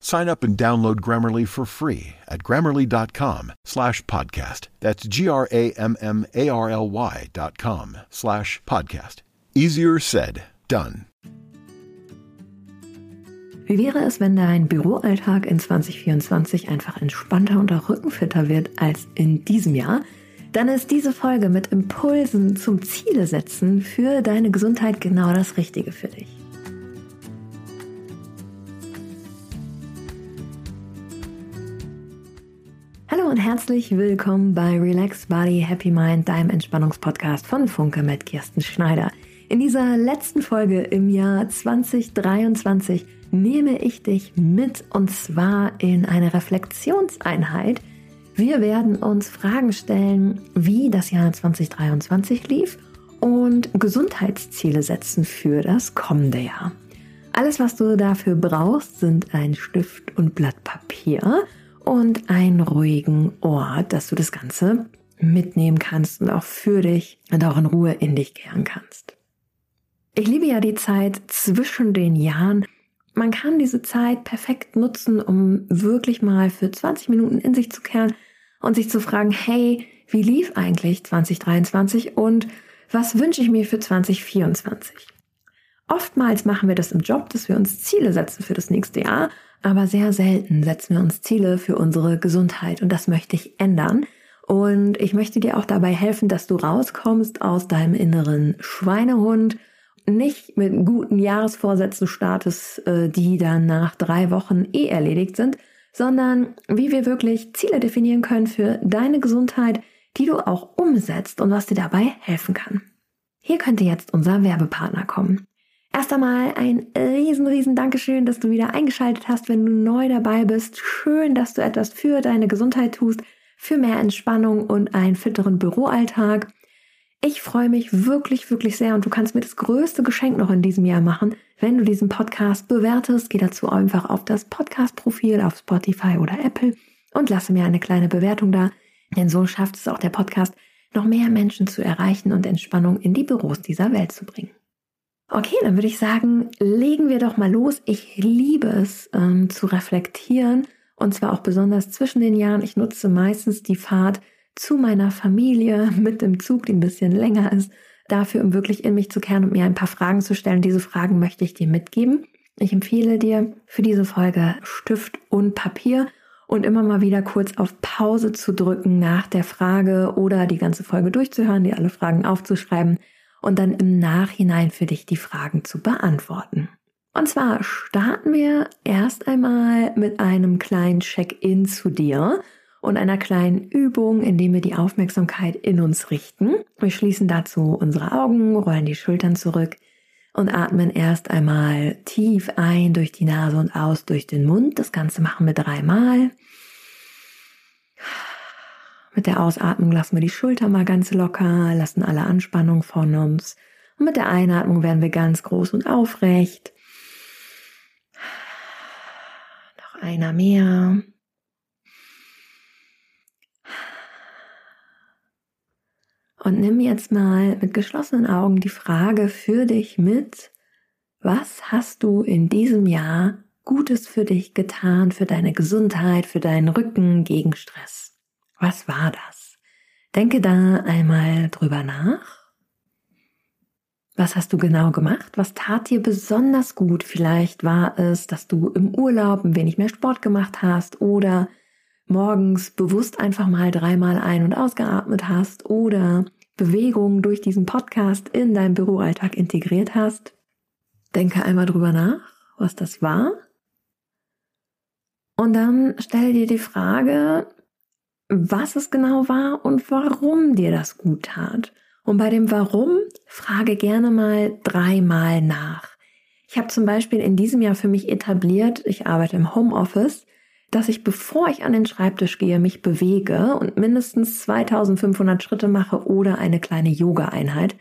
Sign up and download Grammarly for free at grammarly.com slash podcast. That's G-R-A-M-M-A-R-L-Y dot com slash podcast. Easier said, done. Wie wäre es, wenn dein Büroalltag in 2024 einfach entspannter und auch rückenfitter wird als in diesem Jahr? Dann ist diese Folge mit Impulsen zum Ziele setzen für deine Gesundheit genau das Richtige für dich. Hallo und herzlich willkommen bei Relax Body Happy Mind, deinem Entspannungspodcast von Funke mit Kirsten Schneider. In dieser letzten Folge im Jahr 2023 nehme ich dich mit und zwar in eine Reflexionseinheit. Wir werden uns Fragen stellen, wie das Jahr 2023 lief und Gesundheitsziele setzen für das kommende Jahr. Alles, was du dafür brauchst, sind ein Stift und Blatt Papier und einen ruhigen Ort, dass du das Ganze mitnehmen kannst und auch für dich und auch in Ruhe in dich kehren kannst. Ich liebe ja die Zeit zwischen den Jahren. Man kann diese Zeit perfekt nutzen, um wirklich mal für 20 Minuten in sich zu kehren und sich zu fragen, hey, wie lief eigentlich 2023 und was wünsche ich mir für 2024? Oftmals machen wir das im Job, dass wir uns Ziele setzen für das nächste Jahr aber sehr selten setzen wir uns Ziele für unsere Gesundheit und das möchte ich ändern. Und ich möchte dir auch dabei helfen, dass du rauskommst aus deinem inneren Schweinehund, nicht mit guten Jahresvorsätzen startest, äh, die dann nach drei Wochen eh erledigt sind, sondern wie wir wirklich Ziele definieren können für deine Gesundheit, die du auch umsetzt und was dir dabei helfen kann. Hier könnte jetzt unser Werbepartner kommen. Erst einmal ein riesen, riesen Dankeschön, dass du wieder eingeschaltet hast, wenn du neu dabei bist. Schön, dass du etwas für deine Gesundheit tust, für mehr Entspannung und einen fitteren Büroalltag. Ich freue mich wirklich, wirklich sehr und du kannst mir das größte Geschenk noch in diesem Jahr machen, wenn du diesen Podcast bewertest. Geh dazu einfach auf das Podcast-Profil auf Spotify oder Apple und lasse mir eine kleine Bewertung da, denn so schafft es auch der Podcast, noch mehr Menschen zu erreichen und Entspannung in die Büros dieser Welt zu bringen. Okay, dann würde ich sagen, legen wir doch mal los. Ich liebe es ähm, zu reflektieren und zwar auch besonders zwischen den Jahren. Ich nutze meistens die Fahrt zu meiner Familie mit dem Zug, die ein bisschen länger ist, dafür, um wirklich in mich zu kehren und mir ein paar Fragen zu stellen. Diese Fragen möchte ich dir mitgeben. Ich empfehle dir für diese Folge Stift und Papier und immer mal wieder kurz auf Pause zu drücken nach der Frage oder die ganze Folge durchzuhören, dir alle Fragen aufzuschreiben und dann im Nachhinein für dich die Fragen zu beantworten. Und zwar starten wir erst einmal mit einem kleinen Check-in zu dir und einer kleinen Übung, indem wir die Aufmerksamkeit in uns richten. Wir schließen dazu unsere Augen, rollen die Schultern zurück und atmen erst einmal tief ein durch die Nase und aus durch den Mund. Das Ganze machen wir dreimal. Mit der Ausatmung lassen wir die Schulter mal ganz locker, lassen alle Anspannung von uns. Und mit der Einatmung werden wir ganz groß und aufrecht. Noch einer mehr. Und nimm jetzt mal mit geschlossenen Augen die Frage für dich mit, Was hast du in diesem Jahr Gutes für dich getan, für deine Gesundheit, für deinen Rücken gegen Stress? Was war das? Denke da einmal drüber nach. Was hast du genau gemacht? Was tat dir besonders gut? Vielleicht war es, dass du im Urlaub ein wenig mehr Sport gemacht hast oder morgens bewusst einfach mal dreimal ein- und ausgeatmet hast oder Bewegung durch diesen Podcast in deinen Büroalltag integriert hast. Denke einmal drüber nach, was das war und dann stell dir die Frage, was es genau war und warum dir das gut tat. Und bei dem Warum frage gerne mal dreimal nach. Ich habe zum Beispiel in diesem Jahr für mich etabliert, ich arbeite im Homeoffice, dass ich, bevor ich an den Schreibtisch gehe, mich bewege und mindestens 2500 Schritte mache oder eine kleine Yoga-Einheit.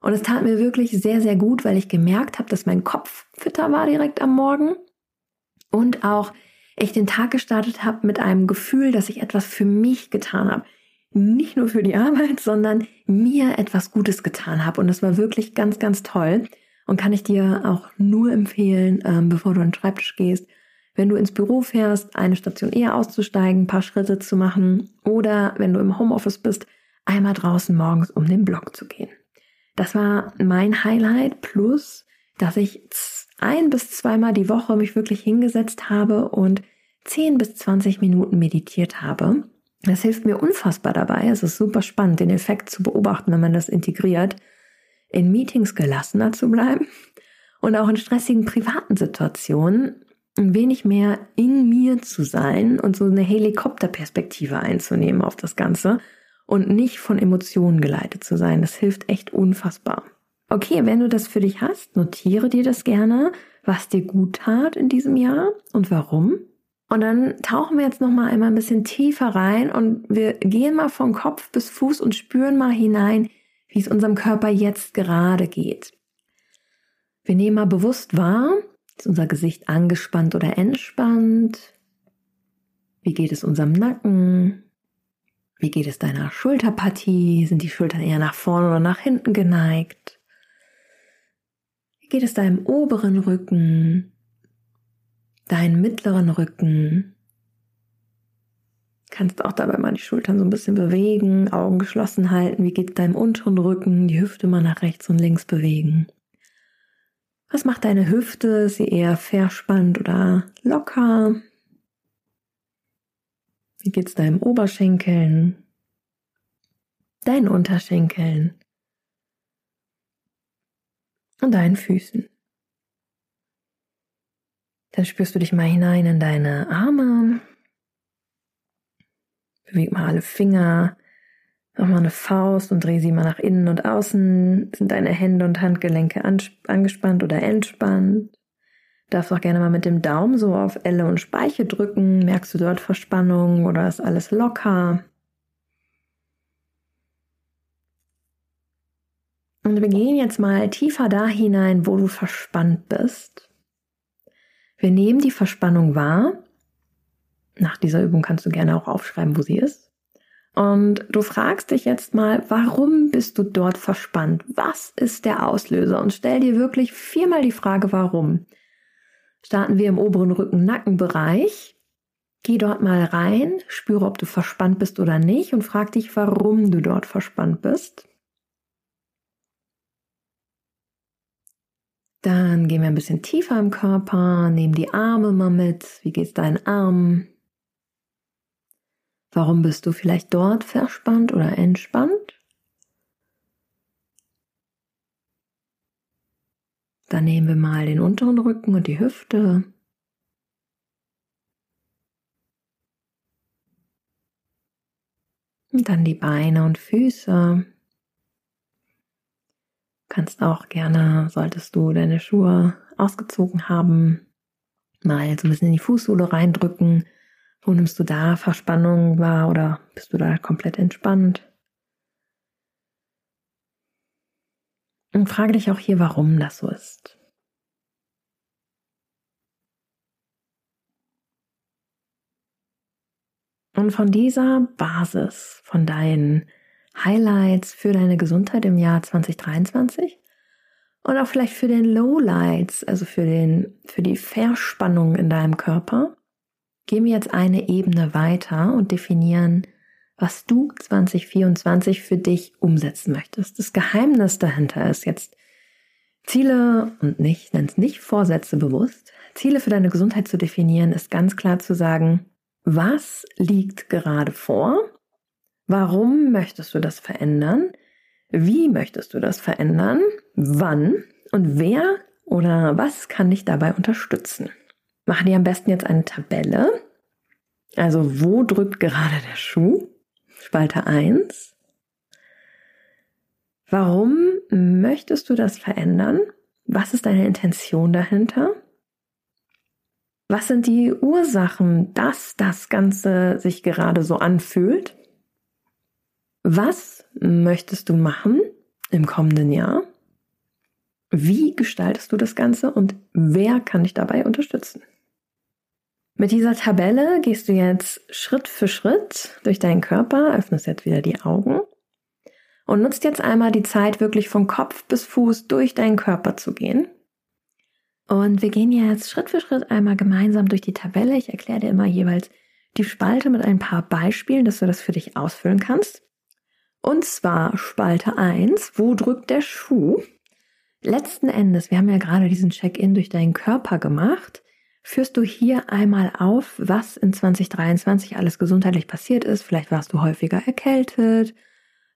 Und es tat mir wirklich sehr, sehr gut, weil ich gemerkt habe, dass mein Kopf fitter war direkt am Morgen und auch ich den Tag gestartet habe mit einem Gefühl, dass ich etwas für mich getan habe. Nicht nur für die Arbeit, sondern mir etwas Gutes getan habe. Und das war wirklich ganz, ganz toll. Und kann ich dir auch nur empfehlen, ähm, bevor du an den Schreibtisch gehst, wenn du ins Büro fährst, eine Station eher auszusteigen, ein paar Schritte zu machen oder wenn du im Homeoffice bist, einmal draußen morgens um den Block zu gehen. Das war mein Highlight plus, dass ich ein bis zweimal die Woche mich wirklich hingesetzt habe und 10 bis 20 Minuten meditiert habe. Das hilft mir unfassbar dabei. Es ist super spannend, den Effekt zu beobachten, wenn man das integriert, in Meetings gelassener zu bleiben und auch in stressigen privaten Situationen ein wenig mehr in mir zu sein und so eine Helikopterperspektive einzunehmen auf das Ganze und nicht von Emotionen geleitet zu sein. Das hilft echt unfassbar. Okay, wenn du das für dich hast, notiere dir das gerne, was dir gut tat in diesem Jahr und warum. Und dann tauchen wir jetzt noch mal einmal ein bisschen tiefer rein und wir gehen mal von Kopf bis Fuß und spüren mal hinein, wie es unserem Körper jetzt gerade geht. Wir nehmen mal bewusst wahr, ist unser Gesicht angespannt oder entspannt? Wie geht es unserem Nacken? Wie geht es deiner Schulterpartie? Sind die Schultern eher nach vorne oder nach hinten geneigt? Geht es deinem oberen Rücken, deinen mittleren Rücken. Kannst auch dabei mal die Schultern so ein bisschen bewegen, Augen geschlossen halten. Wie geht deinem unteren Rücken, die Hüfte mal nach rechts und links bewegen. Was macht deine Hüfte? Ist sie eher verspannt oder locker? Wie geht's deinem Oberschenkeln? Deinen Unterschenkeln? Und deinen Füßen. Dann spürst du dich mal hinein in deine Arme. Beweg mal alle Finger. Mach mal eine Faust und dreh sie mal nach innen und außen. Sind deine Hände und Handgelenke angespannt oder entspannt? Darfst auch gerne mal mit dem Daumen so auf Elle und Speiche drücken. Merkst du dort Verspannung oder ist alles locker? Und wir gehen jetzt mal tiefer da hinein, wo du verspannt bist. Wir nehmen die Verspannung wahr. Nach dieser Übung kannst du gerne auch aufschreiben, wo sie ist. Und du fragst dich jetzt mal, warum bist du dort verspannt? Was ist der Auslöser? Und stell dir wirklich viermal die Frage, warum. Starten wir im oberen Rücken-Nackenbereich. Geh dort mal rein, spüre, ob du verspannt bist oder nicht und frag dich, warum du dort verspannt bist. Dann gehen wir ein bisschen tiefer im Körper, nehmen die Arme mal mit. Wie geht's deinen Arm? Warum bist du vielleicht dort verspannt oder entspannt? Dann nehmen wir mal den unteren Rücken und die Hüfte. Und dann die Beine und Füße. Kannst auch gerne, solltest du deine Schuhe ausgezogen haben, mal so ein bisschen in die Fußsohle reindrücken. Wo nimmst du da Verspannung wahr oder bist du da komplett entspannt? Und frage dich auch hier, warum das so ist. Und von dieser Basis, von deinen Highlights für deine Gesundheit im Jahr 2023 Und auch vielleicht für den Lowlights, also für, den, für die Verspannung in deinem Körper, gehen wir jetzt eine Ebene weiter und definieren, was du 2024 für dich umsetzen möchtest. Das Geheimnis dahinter ist jetzt Ziele und nicht, nenn es nicht Vorsätze bewusst. Ziele für deine Gesundheit zu definieren, ist ganz klar zu sagen, was liegt gerade vor? Warum möchtest du das verändern? Wie möchtest du das verändern? Wann? Und wer oder was kann dich dabei unterstützen? Mache dir am besten jetzt eine Tabelle. Also wo drückt gerade der Schuh? Spalte 1. Warum möchtest du das verändern? Was ist deine Intention dahinter? Was sind die Ursachen, dass das Ganze sich gerade so anfühlt? Was möchtest du machen im kommenden Jahr? Wie gestaltest du das Ganze und wer kann dich dabei unterstützen? Mit dieser Tabelle gehst du jetzt Schritt für Schritt durch deinen Körper, öffnest jetzt wieder die Augen und nutzt jetzt einmal die Zeit, wirklich von Kopf bis Fuß durch deinen Körper zu gehen. Und wir gehen jetzt Schritt für Schritt einmal gemeinsam durch die Tabelle. Ich erkläre dir immer jeweils die Spalte mit ein paar Beispielen, dass du das für dich ausfüllen kannst. Und zwar Spalte 1, wo drückt der Schuh? Letzten Endes, wir haben ja gerade diesen Check-in durch deinen Körper gemacht führst du hier einmal auf, was in 2023 alles gesundheitlich passiert ist. Vielleicht warst du häufiger erkältet,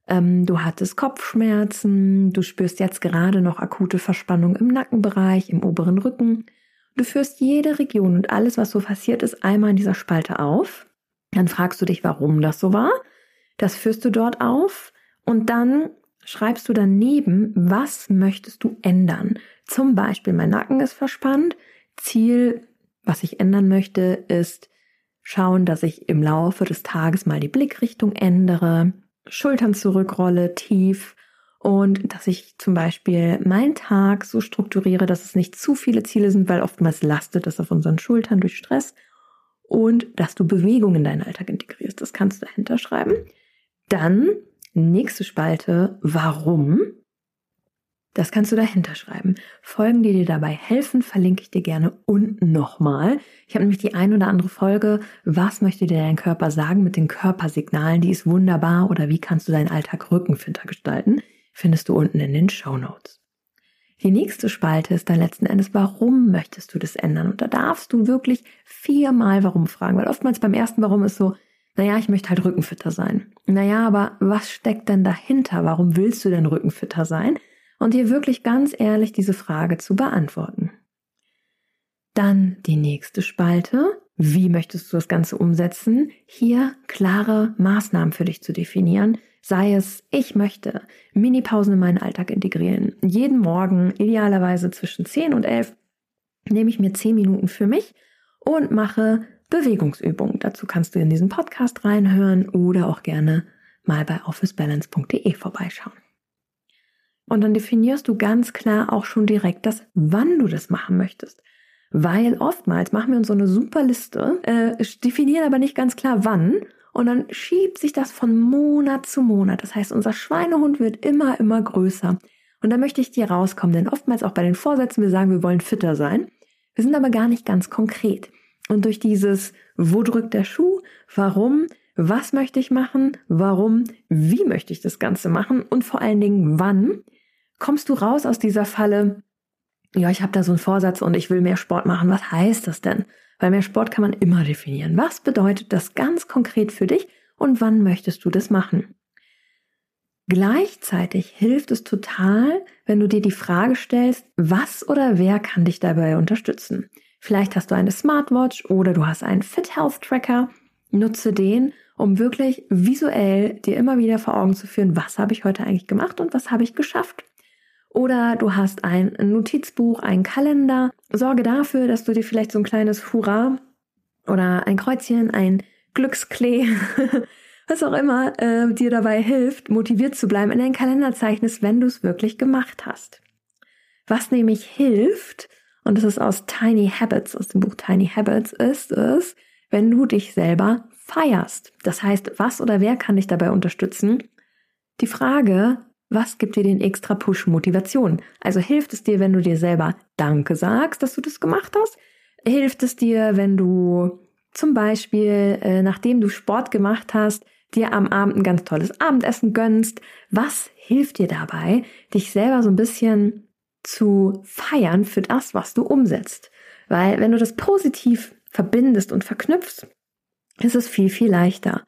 ähm, du hattest Kopfschmerzen, du spürst jetzt gerade noch akute Verspannung im Nackenbereich, im oberen Rücken. Du führst jede Region und alles, was so passiert ist, einmal in dieser Spalte auf. Dann fragst du dich, warum das so war. Das führst du dort auf und dann schreibst du daneben, was möchtest du ändern. Zum Beispiel, mein Nacken ist verspannt. Ziel was ich ändern möchte, ist schauen, dass ich im Laufe des Tages mal die Blickrichtung ändere, Schultern zurückrolle, tief und dass ich zum Beispiel meinen Tag so strukturiere, dass es nicht zu viele Ziele sind, weil oftmals lastet es auf unseren Schultern durch Stress und dass du Bewegung in deinen Alltag integrierst. Das kannst du dahinter schreiben. Dann nächste Spalte, warum? Das kannst du dahinter schreiben. Folgen, die dir dabei helfen, verlinke ich dir gerne unten nochmal. Ich habe nämlich die ein oder andere Folge, was möchte dir dein Körper sagen mit den Körpersignalen, die ist wunderbar oder wie kannst du deinen Alltag rückenfitter gestalten, findest du unten in den Show Notes. Die nächste Spalte ist dann letzten Endes, warum möchtest du das ändern? Und da darfst du wirklich viermal warum fragen, weil oftmals beim ersten Warum ist so, naja, ich möchte halt rückenfitter sein. Naja, aber was steckt denn dahinter? Warum willst du denn rückenfitter sein? und dir wirklich ganz ehrlich diese Frage zu beantworten. Dann die nächste Spalte. Wie möchtest du das Ganze umsetzen? Hier klare Maßnahmen für dich zu definieren. Sei es, ich möchte Minipausen in meinen Alltag integrieren. Jeden Morgen, idealerweise zwischen 10 und 11, nehme ich mir 10 Minuten für mich und mache Bewegungsübungen. Dazu kannst du in diesen Podcast reinhören oder auch gerne mal bei officebalance.de vorbeischauen. Und dann definierst du ganz klar auch schon direkt das, wann du das machen möchtest. Weil oftmals machen wir uns so eine super Liste, äh, definieren aber nicht ganz klar wann. Und dann schiebt sich das von Monat zu Monat. Das heißt, unser Schweinehund wird immer, immer größer. Und da möchte ich dir rauskommen, denn oftmals auch bei den Vorsätzen, wir sagen, wir wollen fitter sein. Wir sind aber gar nicht ganz konkret. Und durch dieses, wo drückt der Schuh, warum, was möchte ich machen, warum, wie möchte ich das Ganze machen und vor allen Dingen wann, kommst du raus aus dieser Falle, ja, ich habe da so einen Vorsatz und ich will mehr Sport machen. Was heißt das denn? Weil mehr Sport kann man immer definieren. Was bedeutet das ganz konkret für dich und wann möchtest du das machen? Gleichzeitig hilft es total, wenn du dir die Frage stellst, was oder wer kann dich dabei unterstützen? Vielleicht hast du eine Smartwatch oder du hast einen Fit Health Tracker. Nutze den, um wirklich visuell dir immer wieder vor Augen zu führen, was habe ich heute eigentlich gemacht und was habe ich geschafft. Oder du hast ein Notizbuch, einen Kalender. Sorge dafür, dass du dir vielleicht so ein kleines Hurra oder ein Kreuzchen, ein Glücksklee, was auch immer äh, dir dabei hilft, motiviert zu bleiben, in deinen Kalender zeichnest, wenn du es wirklich gemacht hast. Was nämlich hilft, und das ist aus Tiny Habits, aus dem Buch Tiny Habits, ist es, wenn du dich selber feierst. Das heißt, was oder wer kann dich dabei unterstützen? Die Frage, was gibt dir den extra Push Motivation? Also hilft es dir, wenn du dir selber Danke sagst, dass du das gemacht hast? Hilft es dir, wenn du zum Beispiel, äh, nachdem du Sport gemacht hast, dir am Abend ein ganz tolles Abendessen gönnst? Was hilft dir dabei, dich selber so ein bisschen zu feiern für das, was du umsetzt? Weil wenn du das positiv verbindest und verknüpfst, ist es viel, viel leichter.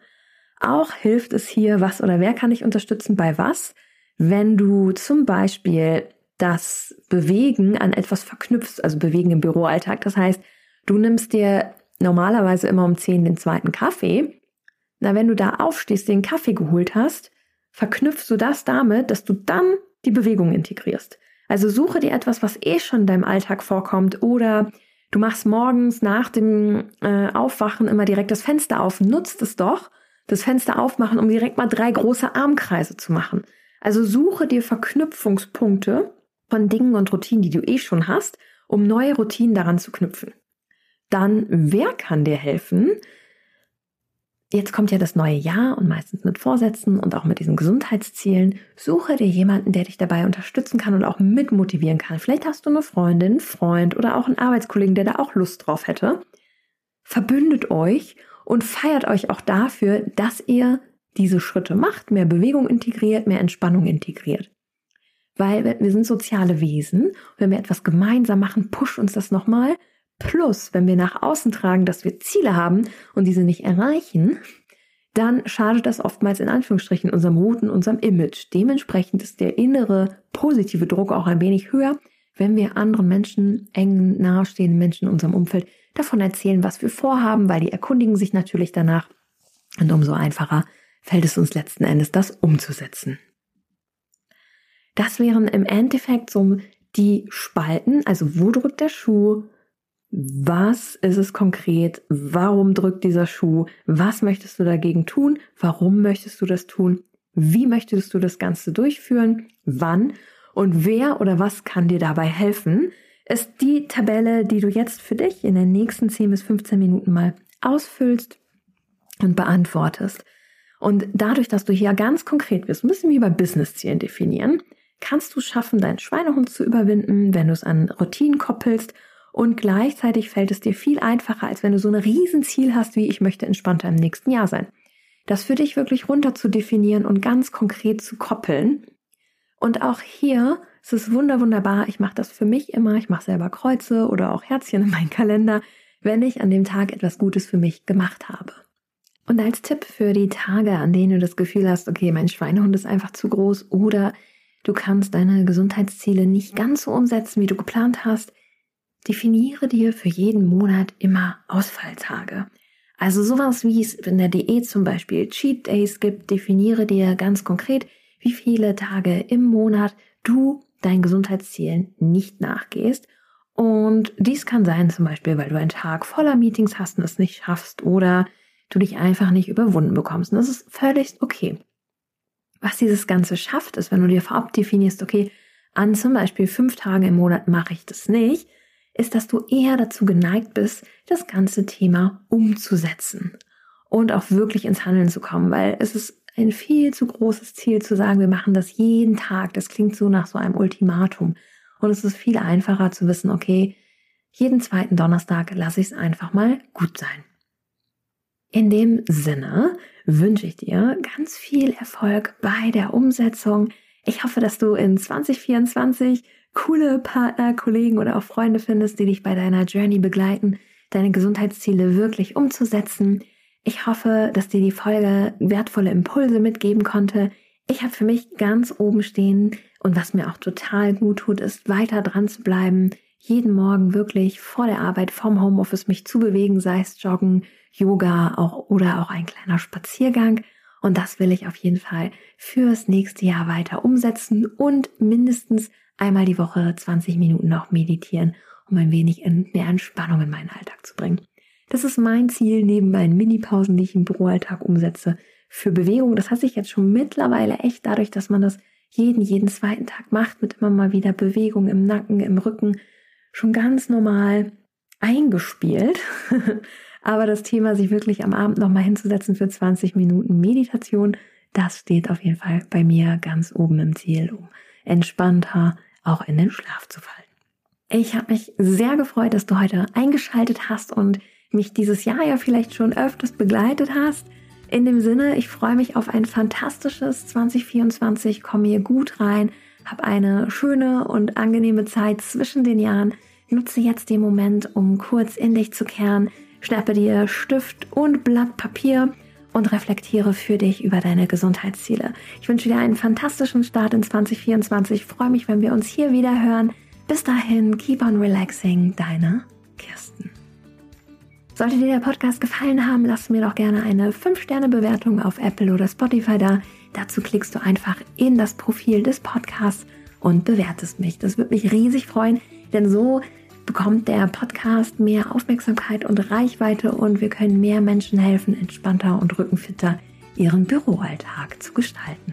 Auch hilft es hier, was oder wer kann dich unterstützen bei was? Wenn du zum Beispiel das Bewegen an etwas verknüpfst, also Bewegen im Büroalltag, das heißt, du nimmst dir normalerweise immer um 10 den zweiten Kaffee. Na, wenn du da aufstehst, den Kaffee geholt hast, verknüpfst du das damit, dass du dann die Bewegung integrierst. Also suche dir etwas, was eh schon in deinem Alltag vorkommt oder du machst morgens nach dem äh, Aufwachen immer direkt das Fenster auf, nutzt es doch, das Fenster aufmachen, um direkt mal drei große Armkreise zu machen. Also suche dir Verknüpfungspunkte von Dingen und Routinen, die du eh schon hast, um neue Routinen daran zu knüpfen. Dann, wer kann dir helfen? Jetzt kommt ja das neue Jahr und meistens mit Vorsätzen und auch mit diesen Gesundheitszielen. Suche dir jemanden, der dich dabei unterstützen kann und auch mitmotivieren kann. Vielleicht hast du eine Freundin, Freund oder auch einen Arbeitskollegen, der da auch Lust drauf hätte. Verbündet euch und feiert euch auch dafür, dass ihr diese Schritte macht, mehr Bewegung integriert, mehr Entspannung integriert. Weil wir sind soziale Wesen. Wenn wir etwas gemeinsam machen, pusht uns das nochmal. Plus, wenn wir nach außen tragen, dass wir Ziele haben und diese nicht erreichen, dann schadet das oftmals in Anführungsstrichen unserem Routen, unserem Image. Dementsprechend ist der innere positive Druck auch ein wenig höher, wenn wir anderen Menschen, engen, nahestehenden Menschen in unserem Umfeld davon erzählen, was wir vorhaben, weil die erkundigen sich natürlich danach. Und umso einfacher fällt es uns letzten Endes, das umzusetzen. Das wären im Endeffekt so die Spalten, also wo drückt der Schuh, was ist es konkret, warum drückt dieser Schuh, was möchtest du dagegen tun, warum möchtest du das tun, wie möchtest du das Ganze durchführen, wann? Und wer oder was kann dir dabei helfen, ist die Tabelle, die du jetzt für dich in den nächsten 10 bis 15 Minuten mal ausfüllst und beantwortest. Und dadurch, dass du hier ganz konkret bist, ein bisschen wie bei Business-Zielen definieren, kannst du schaffen, deinen Schweinehund zu überwinden, wenn du es an Routinen koppelst und gleichzeitig fällt es dir viel einfacher, als wenn du so ein Riesenziel hast, wie ich möchte entspannter im nächsten Jahr sein. Das für dich wirklich runter zu definieren und ganz konkret zu koppeln. Und auch hier ist es wunder wunderbar. Ich mache das für mich immer. Ich mache selber Kreuze oder auch Herzchen in meinen Kalender, wenn ich an dem Tag etwas Gutes für mich gemacht habe. Und als Tipp für die Tage, an denen du das Gefühl hast, okay, mein Schweinehund ist einfach zu groß oder du kannst deine Gesundheitsziele nicht ganz so umsetzen, wie du geplant hast, definiere dir für jeden Monat immer Ausfalltage. Also sowas wie es in der Diät zum Beispiel Cheat Days gibt, definiere dir ganz konkret, wie viele Tage im Monat du deinen Gesundheitszielen nicht nachgehst. Und dies kann sein zum Beispiel, weil du einen Tag voller Meetings hast und es nicht schaffst oder du dich einfach nicht überwunden bekommst. Und das ist völlig okay. Was dieses Ganze schafft, ist, wenn du dir vorab definierst, okay, an zum Beispiel fünf Tagen im Monat mache ich das nicht, ist, dass du eher dazu geneigt bist, das ganze Thema umzusetzen und auch wirklich ins Handeln zu kommen, weil es ist ein viel zu großes Ziel zu sagen, wir machen das jeden Tag. Das klingt so nach so einem Ultimatum. Und es ist viel einfacher zu wissen, okay, jeden zweiten Donnerstag lasse ich es einfach mal gut sein. In dem Sinne wünsche ich dir ganz viel Erfolg bei der Umsetzung. Ich hoffe, dass du in 2024 coole Partner, Kollegen oder auch Freunde findest, die dich bei deiner Journey begleiten, deine Gesundheitsziele wirklich umzusetzen. Ich hoffe, dass dir die Folge wertvolle Impulse mitgeben konnte. Ich habe für mich ganz oben stehen und was mir auch total gut tut, ist weiter dran zu bleiben, jeden Morgen wirklich vor der Arbeit vom Homeoffice mich zu bewegen, sei es Joggen, Yoga auch, oder auch ein kleiner Spaziergang. Und das will ich auf jeden Fall fürs nächste Jahr weiter umsetzen und mindestens einmal die Woche 20 Minuten noch meditieren, um ein wenig mehr Entspannung in meinen Alltag zu bringen. Das ist mein Ziel neben meinen Mini-Pausen, die ich im Büroalltag umsetze, für Bewegung. Das hat sich jetzt schon mittlerweile echt dadurch, dass man das jeden, jeden zweiten Tag macht, mit immer mal wieder Bewegung im Nacken, im Rücken, schon ganz normal eingespielt. Aber das Thema, sich wirklich am Abend nochmal hinzusetzen für 20 Minuten Meditation, Das steht auf jeden Fall bei mir ganz oben im Ziel, um entspannter auch in den Schlaf zu fallen. Ich habe mich sehr gefreut, dass du heute eingeschaltet hast und mich dieses Jahr ja vielleicht schon öfters begleitet hast. In dem Sinne, ich freue mich auf ein fantastisches 2024. Komm hier gut rein, hab eine schöne und angenehme Zeit zwischen den Jahren. Nutze jetzt den Moment, um kurz in dich zu kehren. Schnappe dir Stift und Blatt Papier und reflektiere für dich über deine Gesundheitsziele. Ich wünsche dir einen fantastischen Start in 2024. Ich freue mich, wenn wir uns hier wieder hören. Bis dahin, keep on relaxing, deine Kirsten. Sollte dir der Podcast gefallen haben, lass mir doch gerne eine 5-Sterne-Bewertung auf Apple oder Spotify da. Dazu klickst du einfach in das Profil des Podcasts und bewertest mich. Das würde mich riesig freuen, denn so bekommt der Podcast mehr Aufmerksamkeit und Reichweite und wir können mehr Menschen helfen, entspannter und rückenfitter ihren Büroalltag zu gestalten.